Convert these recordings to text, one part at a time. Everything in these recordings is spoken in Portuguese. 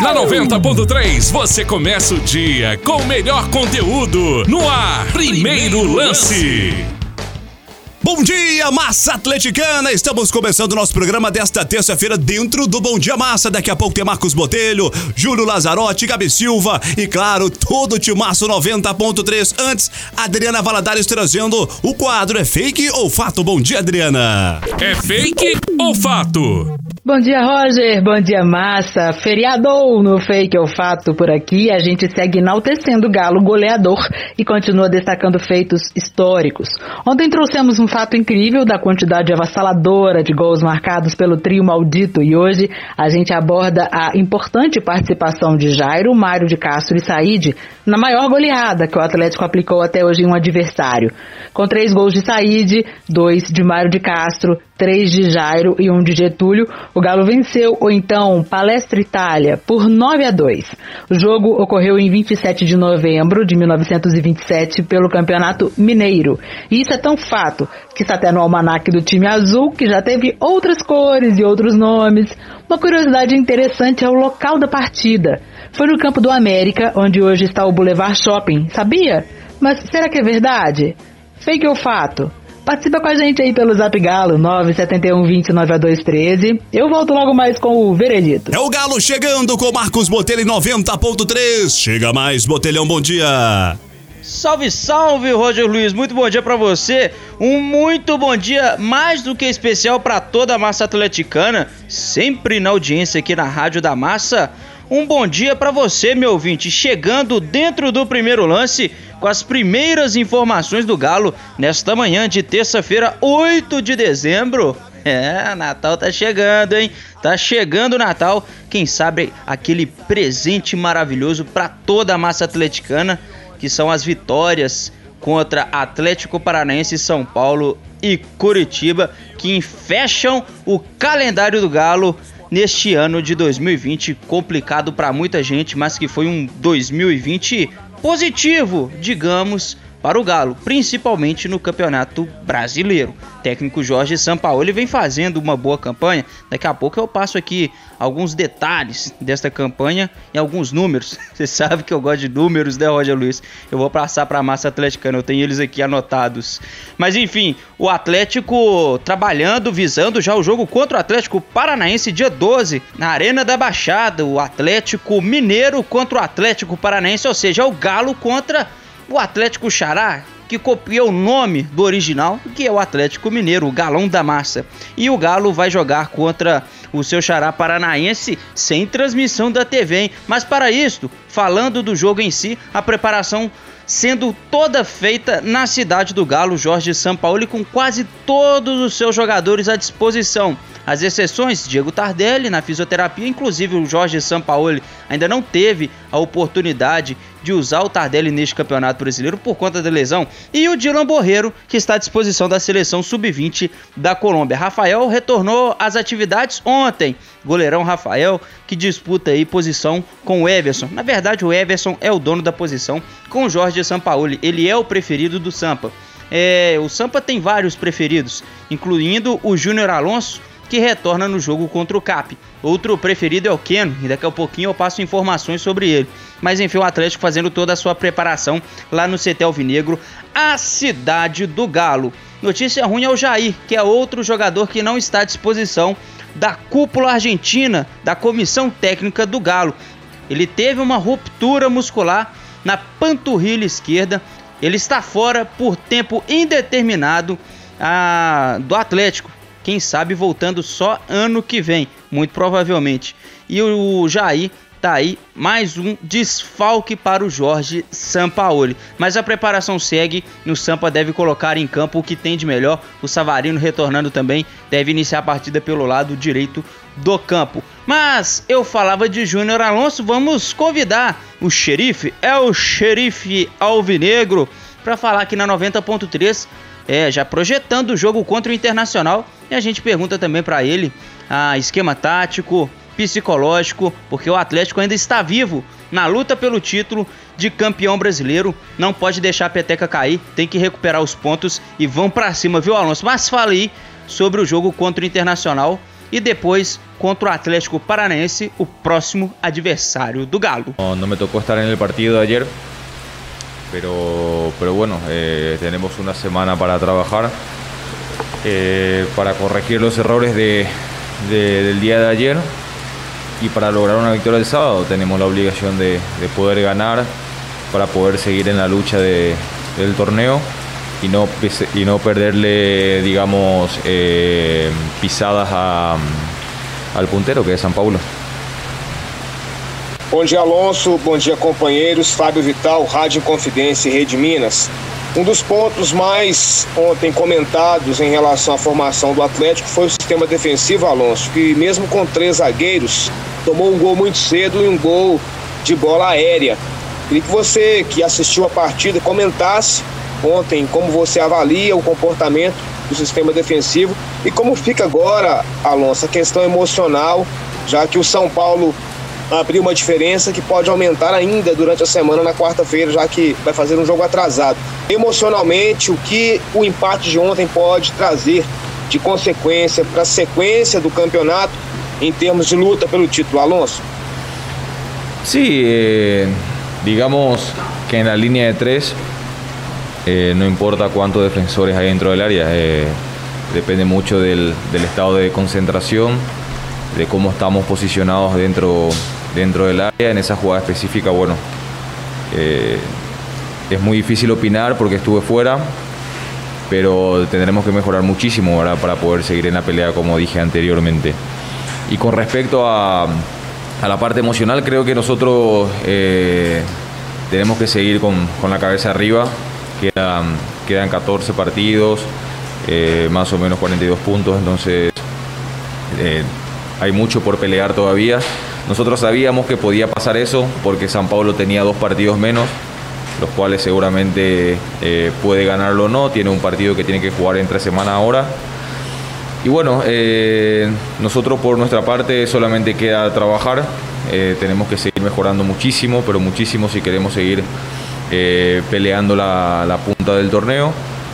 Na 90.3 você começa o dia com o melhor conteúdo no ar. Primeiro lance. Bom dia, massa atleticana! Estamos começando o nosso programa desta terça-feira dentro do Bom Dia Massa. Daqui a pouco tem Marcos Botelho, Júlio Lazarotti, Gabi Silva e, claro, todo o Timaço 90.3. Antes, Adriana Valadares trazendo o quadro É Fake ou Fato? Bom dia, Adriana! É fake ou fato? Bom dia, Roger. Bom dia, massa. Feriador no Fake ou Fato por aqui. A gente segue enaltecendo o Galo goleador e continua destacando feitos históricos. Ontem trouxemos um fato incrível da quantidade avassaladora de gols marcados pelo trio maldito e hoje a gente aborda a importante participação de Jairo, Mário de Castro e Said na maior goleada que o Atlético aplicou até hoje em um adversário. Com três gols de Said, dois de Mário de Castro, três de Jairo e um de Getúlio, o Galo venceu o então Palestra Itália por 9 a 2. O jogo ocorreu em 27 de novembro de 1927 pelo Campeonato Mineiro. E isso é tão fato que está até no almanaque do time azul, que já teve outras cores e outros nomes. Uma curiosidade interessante é o local da partida. Foi no campo do América, onde hoje está o Boulevard Shopping, sabia? Mas será que é verdade? Fake ou fato? Participa com a gente aí pelo Zap Galo 971 Eu volto logo mais com o veredito. É o Galo chegando com Marcos Botelho em 90.3. Chega mais, Botelhão, bom dia. Salve, salve, Roger Luiz. Muito bom dia para você. Um muito bom dia, mais do que especial para toda a massa atleticana, sempre na audiência aqui na Rádio da Massa. Um bom dia para você, meu ouvinte, chegando dentro do primeiro lance com as primeiras informações do Galo nesta manhã de terça-feira, 8 de dezembro. É, Natal tá chegando, hein? Tá chegando o Natal. Quem sabe aquele presente maravilhoso para toda a massa atleticana, que são as vitórias contra Atlético Paranaense, São Paulo e Curitiba, que fecham o calendário do Galo neste ano de 2020, complicado para muita gente, mas que foi um 2020 positivo, digamos, para o Galo, principalmente no Campeonato Brasileiro. O técnico Jorge Sampaoli vem fazendo uma boa campanha. Daqui a pouco eu passo aqui alguns detalhes desta campanha e alguns números. Você sabe que eu gosto de números, né, Roger Luiz? Eu vou passar para a massa atleticana, eu tenho eles aqui anotados. Mas enfim, o Atlético trabalhando, visando já o jogo contra o Atlético Paranaense dia 12, na Arena da Baixada. O Atlético Mineiro contra o Atlético Paranaense, ou seja, o Galo contra o Atlético Xará, que copia o nome do original, que é o Atlético Mineiro, o Galão da Massa. E o Galo vai jogar contra o seu Xará Paranaense sem transmissão da TV, hein? Mas para isso, falando do jogo em si, a preparação sendo toda feita na cidade do Galo, Jorge Sampaoli, com quase todos os seus jogadores à disposição. As exceções, Diego Tardelli na fisioterapia, inclusive o Jorge Sampaoli ainda não teve a oportunidade de usar o Tardelli neste Campeonato Brasileiro por conta da lesão, e o Dylan Borreiro, que está à disposição da seleção sub-20 da Colômbia. Rafael retornou às atividades ontem. Goleirão Rafael, que disputa aí posição com o Everson. Na verdade, o Everson é o dono da posição com o Jorge Sampaoli. Ele é o preferido do Sampa. É, o Sampa tem vários preferidos, incluindo o Júnior Alonso, que retorna no jogo contra o Cap. Outro preferido é o Keno, e daqui a pouquinho eu passo informações sobre ele. Mas enfim, o Atlético fazendo toda a sua preparação lá no CT Alvinegro, a cidade do Galo. Notícia ruim é o Jair, que é outro jogador que não está à disposição da cúpula argentina da comissão técnica do Galo. Ele teve uma ruptura muscular na panturrilha esquerda. Ele está fora por tempo indeterminado do Atlético quem sabe voltando só ano que vem, muito provavelmente. E o Jair tá aí mais um desfalque para o Jorge Sampaoli. Mas a preparação segue e o Sampa deve colocar em campo o que tem de melhor. O Savarino retornando também deve iniciar a partida pelo lado direito do campo. Mas eu falava de Júnior Alonso, vamos convidar o xerife, é o xerife Alvinegro, para falar aqui na 90.3 é, já projetando o jogo contra o Internacional. E a gente pergunta também para ele a esquema tático, psicológico, porque o Atlético ainda está vivo na luta pelo título de campeão brasileiro. Não pode deixar a peteca cair, tem que recuperar os pontos e vão para cima, viu, Alonso? Mas fale aí sobre o jogo contra o Internacional e depois contra o Atlético Paranaense, o próximo adversário do Galo. Não me tocou estar no partido ayer, pero, pero bueno, eh, tenemos una semana para trabajar, eh, para corregir los errores de, de, del día de ayer y para lograr una victoria el sábado tenemos la obligación de, de poder ganar para poder seguir en la lucha de, del torneo y no, y no perderle, digamos, eh, pisadas al puntero, que é São Paulo. Bom dia, Alonso. Bom dia, companheiros. Fábio Vital, Rádio Confidência e Rede Minas. Um dos pontos mais ontem comentados em relação à formação do Atlético foi o sistema defensivo, Alonso, que mesmo com três zagueiros, tomou um gol muito cedo e um gol de bola aérea. Queria que você, que assistiu a partida, comentasse ontem como você avalia o comportamento do sistema defensivo e como fica agora, Alonso, a questão emocional, já que o São Paulo abriu uma diferença que pode aumentar ainda durante a semana na quarta-feira, já que vai fazer um jogo atrasado. Emocionalmente, o que o empate de ontem pode trazer de consequência para a sequência do campeonato em termos de luta pelo título, Alonso? Sí, eh, digamos que en la línea de tres eh, no importa cuántos defensores hay dentro del área, eh, depende del, del, estado de concentración, de cómo estamos posicionados dentro, dentro del área. En esa jugada específica, bueno, eh, es muy difícil opinar porque estuve fuera, pero tendremos que mejorar muchísimo ¿verdad? para poder seguir en la pelea, como dije anteriormente. Y con respecto a, a la parte emocional, creo que nosotros eh, tenemos que seguir con, con, la cabeza arriba. Quedan, quedan 14 partidos, eh, más o menos 42 puntos, entonces hay mucho por pelear todavía. Nosotros sabíamos que podía pasar eso porque San Pablo tenía dos partidos menos, los cuales seguramente eh, puede ganarlo o no. Tiene un partido que tiene que jugar entre semana ahora. Y bueno, eh, nosotros por nuestra parte solamente queda trabajar. Eh, tenemos que seguir mejorando muchísimo, pero muchísimo si queremos seguir peleando la, la punta del torneo.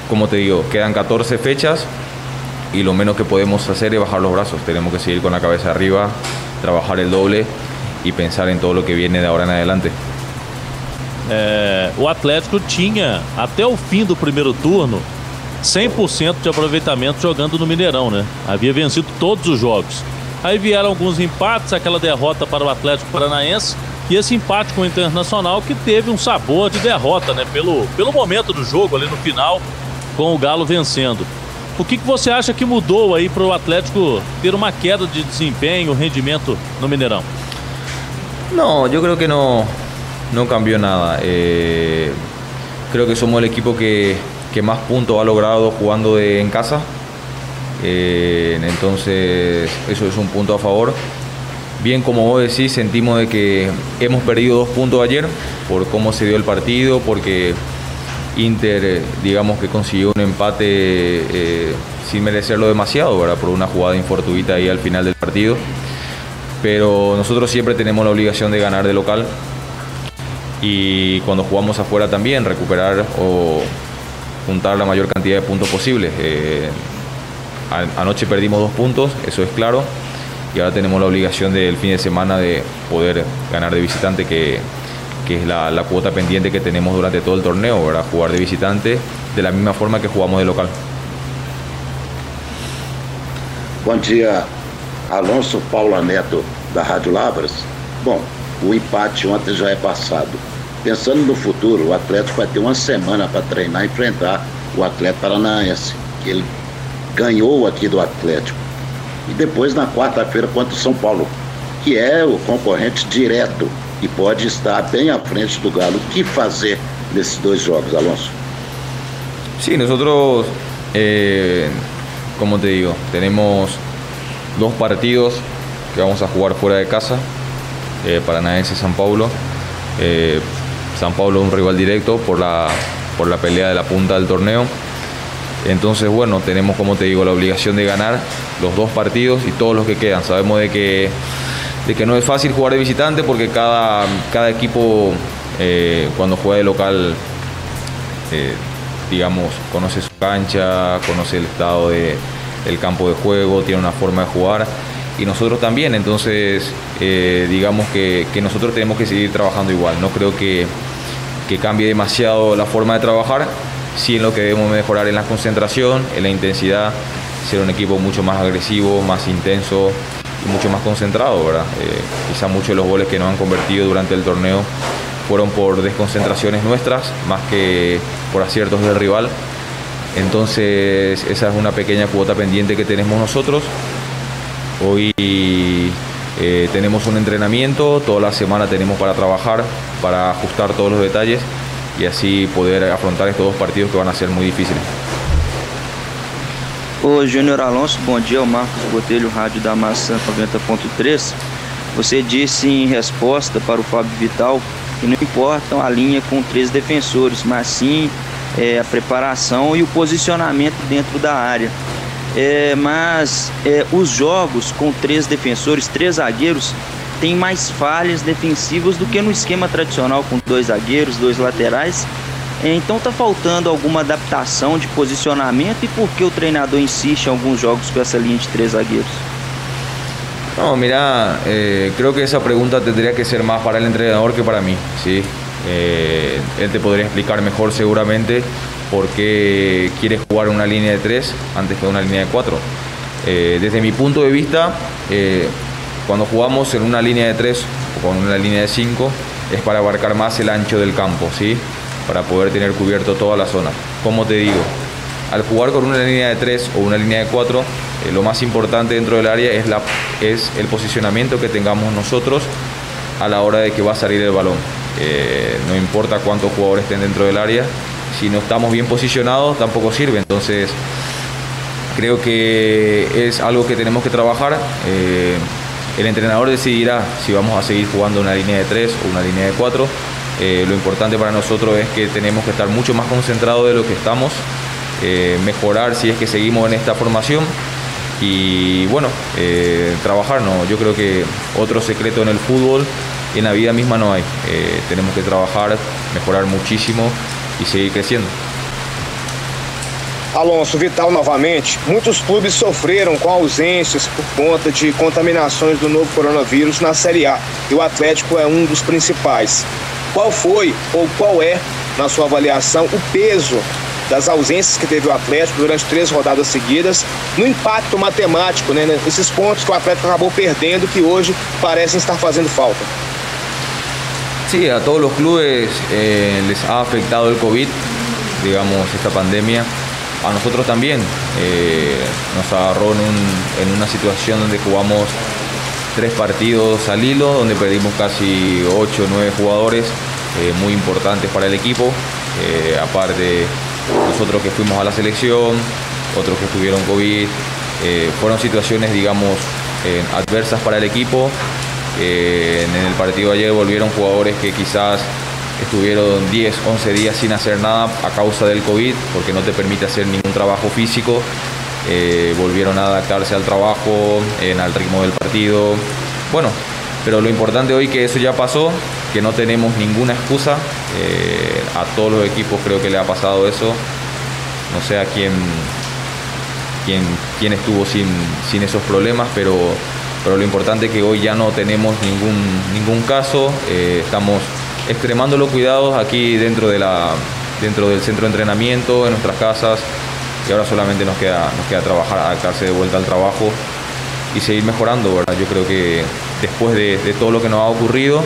Como te digo, quedan 14 fechas y lo menos que podemos hacer es bajar los brazos. Tenemos que seguir con la cabeza arriba, trabajar el doble y pensar en todo lo que viene de ahora en adelante. É, o Atlético tinha até o fim do primeiro turno 100% de aproveitamento jogando no Mineirão, né? Havia vencido todos os jogos. Aí vieram alguns empates, aquela derrota para o Atlético Paranaense e esse empate com o Internacional que teve um sabor de derrota, né? Pelo, pelo momento do jogo ali no final, com o Galo vencendo. O que, que você acha que mudou aí para o Atlético ter uma queda de desempenho, rendimento no Mineirão? No, yo creo que no, cambió nada. Eh, creo que somos el equipo que, más puntos ha logrado jugando en casa. Eh, entonces, eso es un punto a favor. Bien, como vos decís, sentimos que hemos perdido dos puntos ayer por cómo se dio el partido, porque Inter, digamos que consiguió un empate eh, sin merecerlo demasiado, ¿verdad? por una jugada infortuita ahí al final del partido. Pero nosotros siempre tenemos la obligación de ganar de local y cuando jugamos afuera también recuperar o juntar la mayor cantidad de puntos posibles. Eh, anoche perdimos dos puntos, eso es claro, y ahora tenemos la obligación del fin de semana de poder ganar de visitante, que, que es la, la, cuota pendiente que tenemos durante todo el torneo, ¿verdad? jugar de visitante de la misma forma que jugamos de local. Bom dia, Alonso Paula Neto, da Rádio Lavras. Bom, o empate ontem já é passado. Pensando no futuro, o Atlético vai ter uma semana para treinar e enfrentar o Atlético Paranaense, que ele ganhou aqui do Atlético. E depois na quarta-feira contra o São Paulo, que é o concorrente direto e pode estar bem à frente do Galo. O que fazer nesses dois jogos, Alonso? Sí, nosotros, eh, como te digo, tenemos dos partidos que vamos a jugar fuera de casa, eh, Paranaense San Paulo. Eh, San Paulo es un rival directo por la, por la pelea de la punta del torneo. Entonces, bueno, tenemos, como te digo, la obligación de ganar los dos partidos y todos los que quedan. Sabemos de que, de que no es fácil jugar de visitante porque cada, cada equipo eh, cuando juega de local, eh, digamos, conoce su cancha, conoce el estado de, el campo de juego, tiene una forma de jugar. Y nosotros también, entonces eh, digamos que, que, nosotros tenemos que seguir trabajando igual, no creo que, que cambie demasiado la forma de trabajar, sí en lo que debemos mejorar en la concentración, en la intensidad, ser un equipo mucho más agresivo, más intenso mucho más concentrado, ¿verdad? Eh, quizá muchos de los goles que nos han convertido durante el torneo fueron por desconcentraciones nuestras, más que por aciertos del rival. Entonces esa es una pequeña cuota pendiente que tenemos nosotros. Hoy eh, tenemos un entrenamiento, toda la semana tenemos para trabajar, para ajustar todos los detalles y así poder afrontar estos dos partidos que van a ser muy difíciles. Ô Júnior Alonso, bom dia, o Marcos Botelho, Rádio da Massa 90.3. Você disse em resposta para o Fábio Vital que não importam a linha com três defensores, mas sim é, a preparação e o posicionamento dentro da área. É, mas é, os jogos com três defensores, três zagueiros, têm mais falhas defensivas do que no esquema tradicional com dois zagueiros, dois laterais então está faltando alguma adaptação de posicionamento e por que o treinador insiste em algunos jogos con esa línea de tres zagueiros? No, mira, eh, creo que esa pregunta tendría que ser más para el entrenador que para mí, ¿sí? Eh, él te podría explicar mejor seguramente por qué quiere jugar una línea de tres antes que una línea de cuatro. Eh, desde mi punto de vista, cuando jugamos en una línea de tres o con una línea de cinco, es para abarcar más el ancho del campo, ¿sí? Para poder tener cubierto toda la zona. Como te digo, al jugar con una línea de 3 o una línea de 4, eh, lo más importante dentro del área es, la, es el posicionamiento que tengamos nosotros a la hora de que va a salir el balón. Eh, no importa cuántos jugadores estén dentro del área, si no estamos bien posicionados tampoco sirve. Entonces, creo que es algo que tenemos que trabajar. Eh, el entrenador decidirá si vamos a seguir jugando una línea de 3 o una línea de 4 eh, lo importante para nosotros es que tenemos que estar mucho más concentrados de lo que estamos, eh, mejorar si es que seguimos en esta formación y bueno, eh, trabajar. No, yo creo que otro secreto en el fútbol en la vida misma no hay. tenemos que trabajar, mejorar muchísimo y seguir creciendo. Alonso Vital novamente, muitos clubes sofreram com ausências por conta de contaminações do novo coronavírus na Série A e o Atlético é um dos principais. Qual foi ou qual é, na sua avaliação, o peso das ausências que teve o Atlético durante três rodadas seguidas, no impacto matemático, né, nesses pontos que o Atlético acabou perdendo que hoje parecem estar fazendo falta? Sí, a todos los clubes eh, les ha afectado el COVID, digamos, esta pandemia. A nosotros también eh, nos agarró en, un, en una situación donde jugamos tres partidos al hilo, donde perdimos casi 8 o 9 jugadores eh, muy importantes para el equipo. Eh, aparte, nosotros que fuimos a la selección, otros que tuvieron COVID. Eh, fueron situaciones, digamos, adversas para el equipo. en el partido de ayer volvieron jugadores que quizás estuvieron 10, 11 días sin hacer nada a causa del COVID, porque no te permite hacer ningún trabajo físico. Eh, volvieron a adaptarse al trabajo, al ritmo del partido. Bueno, pero lo importante hoy que eso ya pasó, que no tenemos ninguna excusa. Eh, a todos los equipos creo que le ha pasado eso. No sé a quién, quién, quién estuvo sin, sin esos problemas, pero, pero lo importante es que hoy ya no tenemos ningún, ningún caso. Eh, estamos extremando los cuidados aquí dentro, de la, dentro del centro de entrenamiento, en nuestras casas y ahora solamente nos queda, nos queda trabajar, adaptarse de vuelta al trabajo y seguir mejorando, ¿verdad? Yo creo que después de, todo lo que nos ha ocurrido,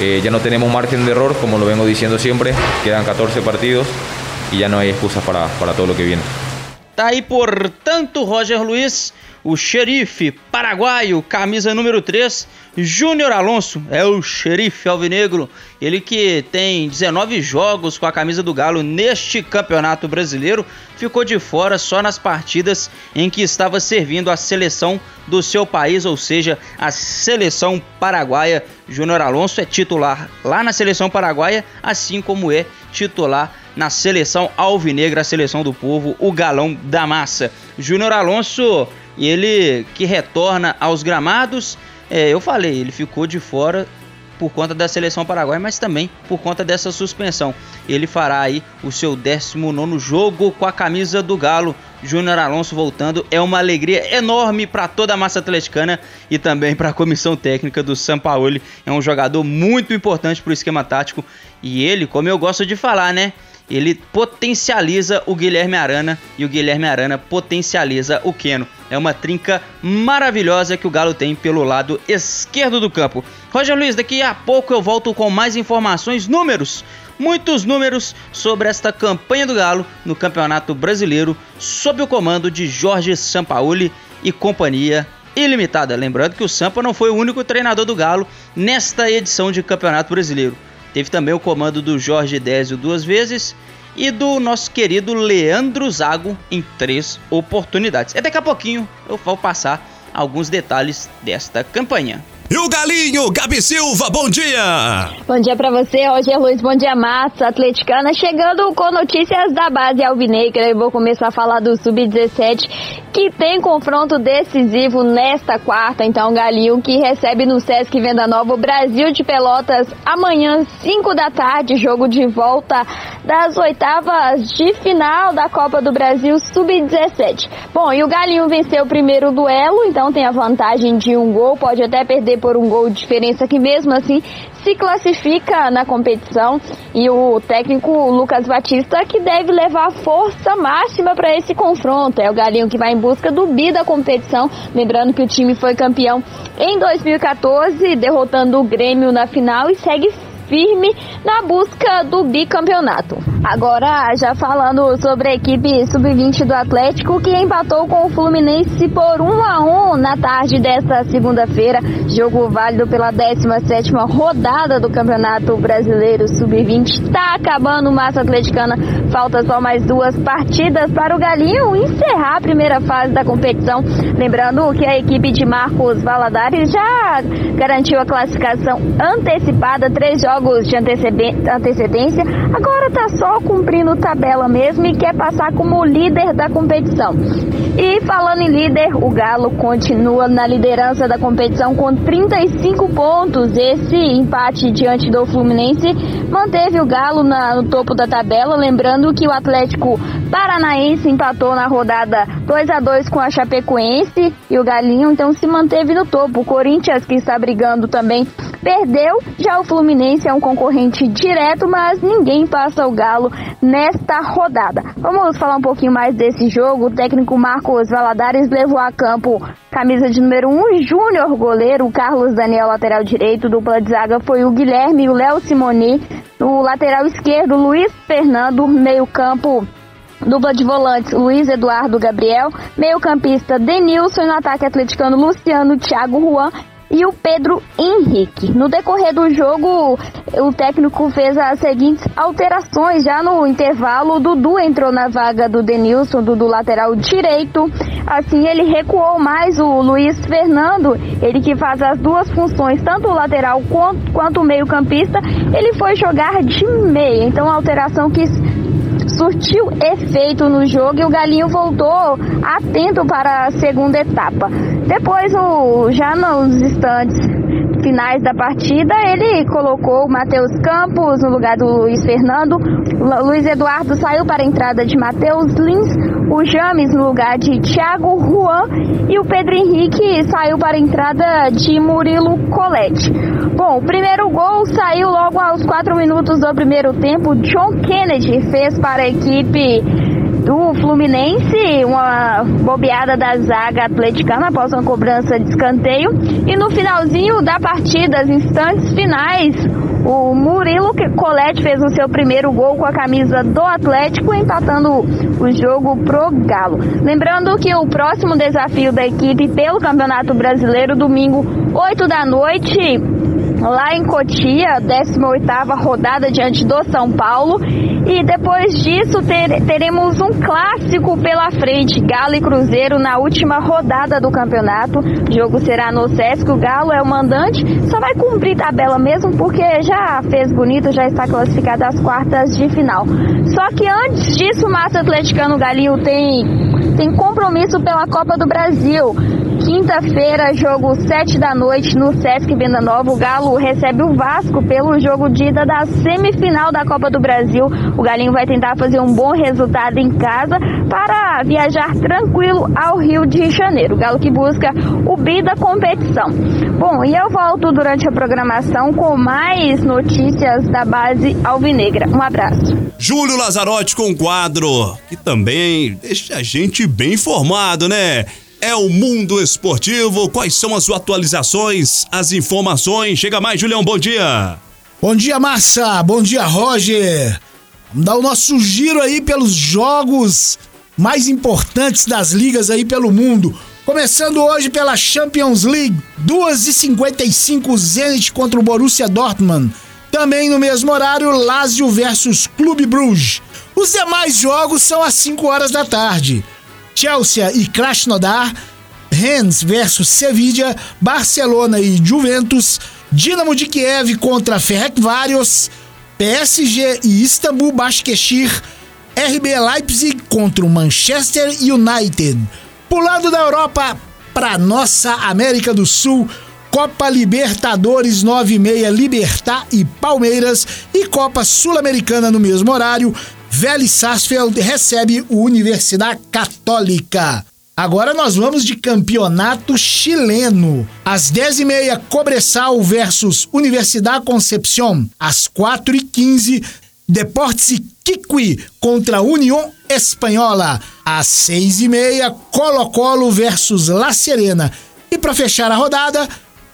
eh, ya no tenemos margen de error, como lo vengo diciendo siempre, quedan 14 partidos y ya no hay excusas para, para todo lo que viene. Tá aí, portanto, Roger Luiz, o xerife paraguaio, camisa número 3, Júnior Alonso, é o xerife alvinegro, ele que tem 19 jogos com a camisa do Galo neste campeonato brasileiro, ficou de fora só nas partidas em que estava servindo a seleção do seu país, ou seja, a seleção paraguaia. Júnior Alonso é titular lá na seleção paraguaia, assim como é titular na seleção alvinegra, a seleção do povo, o galão da massa. Júnior Alonso, ele que retorna aos gramados, é, eu falei, ele ficou de fora por conta da seleção paraguaia, mas também por conta dessa suspensão. Ele fará aí o seu 19 jogo com a camisa do Galo. Júnior Alonso voltando é uma alegria enorme para toda a massa atleticana e também para a comissão técnica do São Paulo. É um jogador muito importante para o esquema tático e ele, como eu gosto de falar, né? Ele potencializa o Guilherme Arana e o Guilherme Arana potencializa o Keno. É uma trinca maravilhosa que o Galo tem pelo lado esquerdo do campo. Roger Luiz, daqui a pouco eu volto com mais informações, números muitos números sobre esta campanha do Galo no Campeonato Brasileiro, sob o comando de Jorge Sampaoli e companhia ilimitada. Lembrando que o Sampa não foi o único treinador do Galo nesta edição de Campeonato Brasileiro. Teve também o comando do Jorge Désio duas vezes e do nosso querido Leandro Zago em três oportunidades. E daqui a pouquinho eu vou passar alguns detalhes desta campanha. E o Galinho, Gabi Silva, bom dia! Bom dia para você, Roger Luiz, bom dia, massa atleticana. Chegando com notícias da base alvinegra, eu vou começar a falar do Sub-17, que tem confronto decisivo nesta quarta. Então, Galinho, que recebe no Sesc Venda Nova o Brasil de Pelotas amanhã, 5 da tarde, jogo de volta das oitavas de final da Copa do Brasil Sub-17. Bom, e o Galinho venceu o primeiro duelo, então tem a vantagem de um gol, pode até perder por um gol de diferença, que mesmo assim se classifica na competição. E o técnico Lucas Batista que deve levar força máxima para esse confronto. É o Galinho que vai em busca do bi da competição. Lembrando que o time foi campeão em 2014, derrotando o Grêmio na final e segue firme na busca do bicampeonato. Agora, já falando sobre a equipe sub-20 do Atlético, que empatou com o Fluminense por 1 a 1 na tarde desta segunda-feira, jogo válido pela 17ª rodada do Campeonato Brasileiro Sub-20. Está acabando massa atleticana, falta só mais duas partidas para o Galinho encerrar a primeira fase da competição. Lembrando que a equipe de Marcos Valadares já garantiu a classificação antecipada, três jogos jogos de antecedência, agora está só cumprindo tabela mesmo e quer passar como líder da competição. E falando em líder, o Galo continua na liderança da competição com 35 pontos. Esse empate diante do Fluminense manteve o Galo na, no topo da tabela. Lembrando que o Atlético Paranaense empatou na rodada 2 a 2 com a Chapecoense e o Galinho então se manteve no topo. O Corinthians, que está brigando também, perdeu. Já o Fluminense é um concorrente direto, mas ninguém passa o Galo nesta rodada. Vamos falar um pouquinho mais desse jogo. O técnico Marcos Valadares levou a campo camisa de número 1, um, Júnior goleiro, Carlos Daniel lateral direito, dupla de zaga foi o Guilherme e o Léo Simoni, o lateral esquerdo Luiz Fernando, meio campo Dupla de volantes, Luiz Eduardo Gabriel. Meio campista, Denilson. No ataque atleticano, Luciano, Thiago Juan e o Pedro Henrique. No decorrer do jogo, o técnico fez as seguintes alterações. Já no intervalo, o Dudu entrou na vaga do Denilson, do, lateral direito. Assim, ele recuou mais o Luiz Fernando, ele que faz as duas funções, tanto o lateral quanto, quanto o meio-campista. Ele foi jogar de meia. Então, a alteração que surtiu efeito no jogo e o Galinho voltou atento para a segunda etapa. Depois, o, já nos instantes finais da partida, ele colocou o Matheus Campos no lugar do Luiz Fernando, Luiz Eduardo saiu para a entrada de Matheus Lins, o James no lugar de Thiago Juan e o Pedro Henrique saiu para a entrada de Murilo Colette. Bom, o primeiro gol saiu logo aos 4 minutos do primeiro tempo. John Kennedy fez para a equipe do Fluminense, uma bobeada da zaga atleticana após uma cobrança de escanteio. E no finalzinho da partida, os instantes finais, o Murilo Colette fez o seu primeiro gol com a camisa do Atlético, empatando o jogo pro Galo. Lembrando que o próximo desafio da equipe pelo Campeonato Brasileiro, domingo, 8 da noite, lá em Cotia, 18ª rodada diante do São Paulo. E depois disso ter, teremos um clássico pela frente, Galo e Cruzeiro na última rodada do campeonato. O jogo será no Sesc, o Galo é o mandante, só vai cumprir tabela mesmo porque já fez bonito, já está classificado às quartas de final. Só que antes disso, o Massa Atleticano Galinho tem, tem compromisso pela Copa do Brasil quinta-feira, jogo 7 da noite no Sesc Venda Nova. O Galo recebe o Vasco pelo jogo de ida da semifinal da Copa do Brasil. O Galinho vai tentar fazer um bom resultado em casa para viajar tranquilo ao Rio de Janeiro. O Galo que busca o bi da competição. Bom, e eu volto durante a programação com mais notícias da base alvinegra. Um abraço. Júlio Lazarotti com um quadro que também deixa a gente bem informado, né? É o mundo esportivo. Quais são as atualizações, as informações? Chega mais, Julião, bom dia. Bom dia, Massa. Bom dia, Roger. Vamos dar o nosso giro aí pelos jogos mais importantes das ligas aí pelo mundo. Começando hoje pela Champions League, 2h55 Zenit contra o Borussia Dortmund. Também no mesmo horário, Lazio versus Clube Bruges. Os demais jogos são às 5 horas da tarde. Chelsea e Krasnodar, Rennes versus Sevilla, Barcelona e Juventus, Dinamo de Kiev contra Ferencváros, PSG e Istambul Başakşehir, RB Leipzig contra o Manchester United. Pulando da Europa para nossa América do Sul, Copa Libertadores 96 Libertar e Palmeiras e Copa Sul-Americana no mesmo horário, Vélez Sarsfield recebe o Universidade Católica. Agora nós vamos de campeonato chileno. Às 10h30, Cobressal versus Universidade Concepción. Às 4h15, Deportes Iquiqui contra União Espanhola. Às 6h30, Colo-Colo versus La Serena. E para fechar a rodada,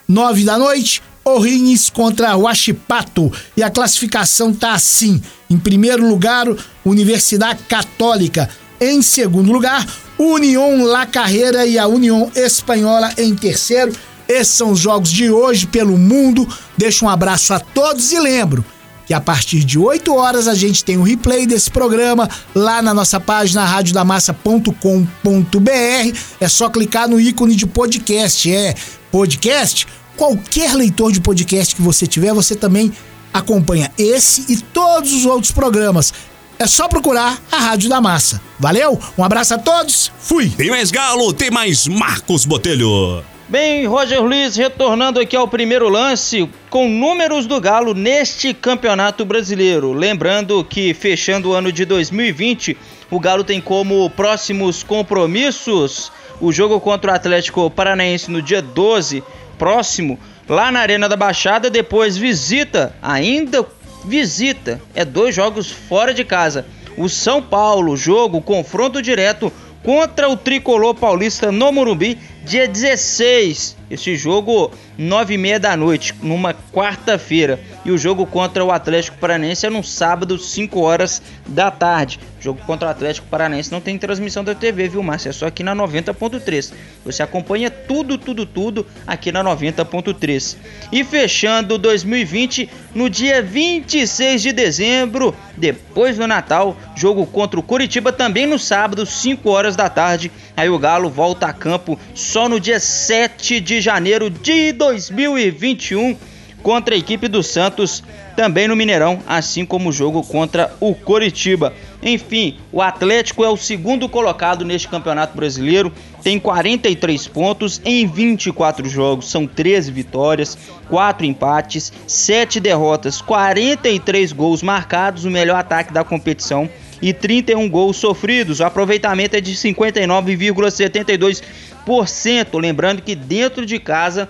9 da noite, Orines contra Huachipato. E a classificação tá assim: em primeiro lugar, Universidade Católica. Em segundo lugar, União La Carreira e a União Espanhola em terceiro. Esses são os jogos de hoje pelo mundo. Deixo um abraço a todos e lembro que a partir de 8 horas a gente tem o um replay desse programa lá na nossa página radiodamassa.com.br. É só clicar no ícone de podcast, é podcast. Qualquer leitor de podcast que você tiver, você também acompanha esse e todos os outros programas. É só procurar a Rádio da Massa. Valeu? Um abraço a todos. Fui. Tem mais Galo, tem mais Marcos Botelho. Bem, Roger Luiz retornando aqui ao primeiro lance com números do Galo neste Campeonato Brasileiro. Lembrando que fechando o ano de 2020, o Galo tem como próximos compromissos o jogo contra o Atlético Paranaense no dia 12, próximo, lá na Arena da Baixada, depois visita, ainda visita, é dois jogos fora de casa. O São Paulo, jogo, confronto direto contra o tricolor paulista no Morumbi, dia 16. Esse jogo, 9 e meia da noite, numa quarta-feira. E o jogo contra o Atlético Paranense é no sábado, 5 horas da tarde. O jogo contra o Atlético Paranense não tem transmissão da TV, viu, Márcio? É só aqui na 90.3. Você acompanha tudo, tudo, tudo aqui na 90.3. E fechando 2020, no dia 26 de dezembro, depois do Natal, jogo contra o Curitiba também no sábado, 5 horas da tarde. Aí o Galo volta a campo só no dia 7 de janeiro de 2021 contra a equipe do Santos, também no Mineirão, assim como o jogo contra o Coritiba. Enfim, o Atlético é o segundo colocado neste Campeonato Brasileiro, tem 43 pontos em 24 jogos, são 13 vitórias, 4 empates, 7 derrotas, 43 gols marcados, o melhor ataque da competição e 31 gols sofridos. O aproveitamento é de 59,72%. Lembrando que dentro de casa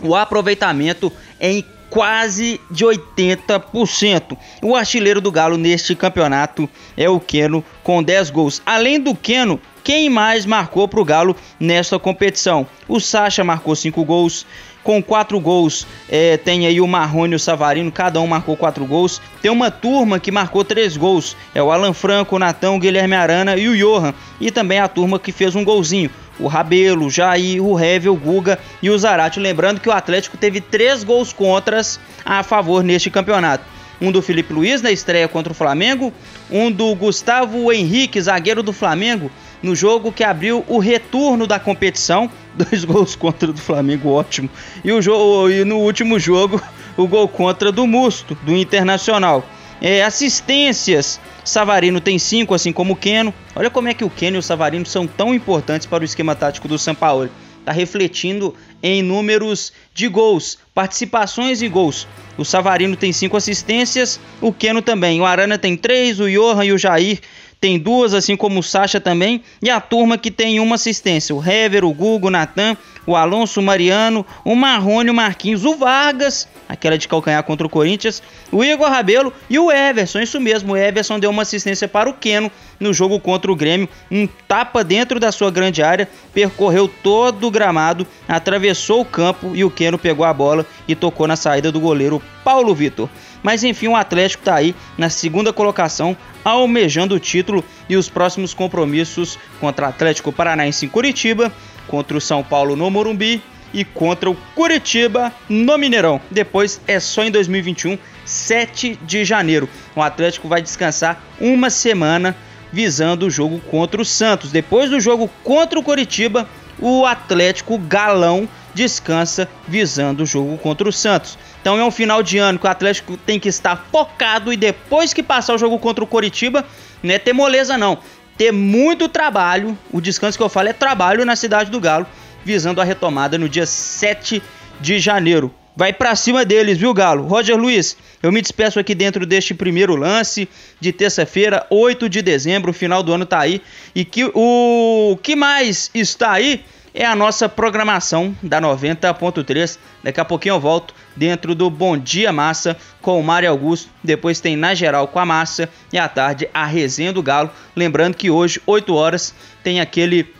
o aproveitamento é em quase de 80%. O artilheiro do Galo neste campeonato é o Keno com 10 gols. Além do Keno, quem mais marcou para o Galo nesta competição? O Sacha marcou 5 gols. Com 4 gols, é, tem aí o Marrone e o Savarino, cada um marcou 4 gols. Tem uma turma que marcou 3 gols: é o Alan Franco, o Natão, o Guilherme Arana e o Johan. E também a turma que fez um golzinho: o Rabelo, o Jair, o Hevel, o Guga e o Zarate. Lembrando que o Atlético teve 3 gols contras a favor neste campeonato um do Felipe Luiz na estreia contra o Flamengo, um do Gustavo Henrique, zagueiro do Flamengo, no jogo que abriu o retorno da competição. Dois gols contra do Flamengo, ótimo. E, o jogo, e no último jogo, o gol contra do Musto, do Internacional. É, assistências, Savarino tem cinco, assim como o Keno. Olha como é que o Keno e o Savarino são tão importantes para o esquema tático do São Paulo. está refletindo em números de gols, participações e gols. O Savarino tem cinco assistências, o Keno também. O Arana tem três, o Johan e o Jair tem duas, assim como o Sacha também. E a turma que tem uma assistência: o Hever, o Gugo, o Natan, o Alonso, o Mariano, o Marrone, o Marquinhos, o Vargas, aquela de calcanhar contra o Corinthians, o Igor Rabelo e o Everson. Isso mesmo, o Everson deu uma assistência para o Keno no jogo contra o Grêmio. Um tapa dentro da sua grande área, percorreu todo o gramado, atravessou o campo e o Keno pegou a bola e tocou na saída do goleiro Paulo Vitor. Mas enfim, o Atlético está aí na segunda colocação, almejando o título e os próximos compromissos contra Atlético Paranaense em Curitiba, contra o São Paulo no Morumbi e contra o Curitiba no Mineirão. Depois é só em 2021, 7 de janeiro. O Atlético vai descansar uma semana visando o jogo contra o Santos. Depois do jogo contra o Curitiba, o Atlético Galão descansa visando o jogo contra o Santos. Então é um final de ano que o Atlético tem que estar focado e depois que passar o jogo contra o Coritiba, não é ter moleza não, ter muito trabalho. O descanso que eu falo é trabalho na cidade do Galo, visando a retomada no dia 7 de janeiro. Vai para cima deles, viu, Galo? Roger Luiz, eu me despeço aqui dentro deste primeiro lance de terça-feira, 8 de dezembro, o final do ano tá aí. E que o que mais está aí é a nossa programação da 90.3. Daqui a pouquinho eu volto dentro do Bom Dia Massa com o Mário Augusto. Depois tem Na Geral com a Massa e à tarde a Resenha do Galo. Lembrando que hoje, 8 horas, tem aquele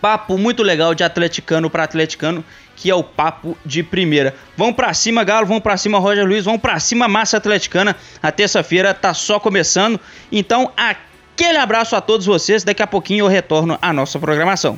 papo muito legal de atleticano para atleticano, que é o papo de primeira. Vão para cima, Galo, vão para cima, Roger Luiz, vão para cima, Massa Atleticana. A terça-feira tá só começando. Então, aquele abraço a todos vocês. Daqui a pouquinho eu retorno à nossa programação.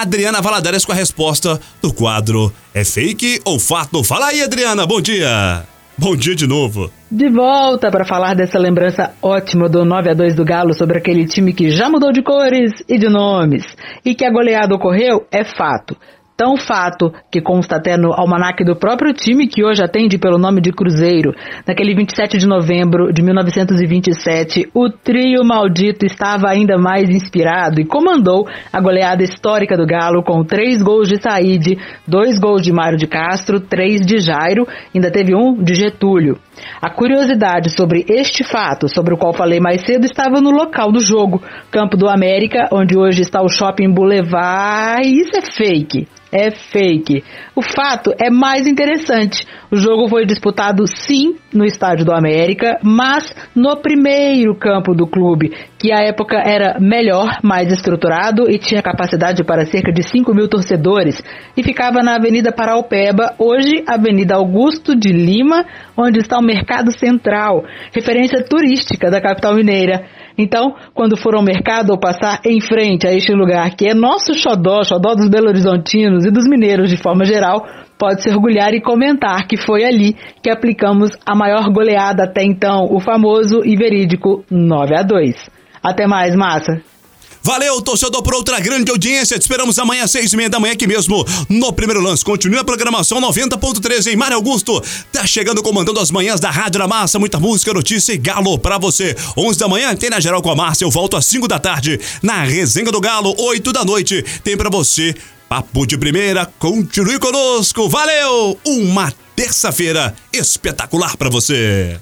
Adriana Valadares com a resposta do quadro É fake ou fato? Fala aí, Adriana, bom dia! Bom dia de novo. De volta para falar dessa lembrança ótima do 9 a 2 do Galo sobre aquele time que já mudou de cores e de nomes. E que a goleada ocorreu é fato. Tão fato que consta até no almanaque do próprio time que hoje atende pelo nome de Cruzeiro. Naquele 27 de novembro de 1927, o trio maldito estava ainda mais inspirado e comandou a goleada histórica do Galo com três gols de Said, dois gols de Mário de Castro, três de Jairo, ainda teve um de Getúlio. A curiosidade sobre este fato, sobre o qual falei mais cedo, estava no local do jogo, Campo do América, onde hoje está o Shopping Boulevard, e isso é fake é fake. O fato é mais interessante. O jogo foi disputado sim no Estádio do América, mas no primeiro campo do clube, que à época era melhor, mais estruturado e tinha capacidade para cerca de 5 mil torcedores, e ficava na Avenida Paraupeba, hoje Avenida Augusto de Lima, onde está o Mercado Central, referência turística da capital mineira. Então, quando for ao mercado ou passar em frente a este lugar que é nosso xodó, xodó dos belo-horizontinos e dos mineiros de forma geral, pode se orgulhar e comentar que foi ali que aplicamos a maior goleada até então, o famoso e verídico 9 a 2. Até mais, massa! Valeu, torcedor, por outra grande audiência. Te esperamos amanhã, seis e meia da manhã, aqui mesmo, no primeiro lance. Continue a programação 90.3 em Mário Augusto. Tá chegando comandando as manhãs da Rádio da Massa. Muita música, notícia e galo pra você. 11 da manhã tem na geral com a Márcia. Eu volto às 5 da tarde na Resenha do Galo. 8 da noite tem pra você Papo de Primeira. Continue conosco. Valeu! Uma terça-feira espetacular pra você.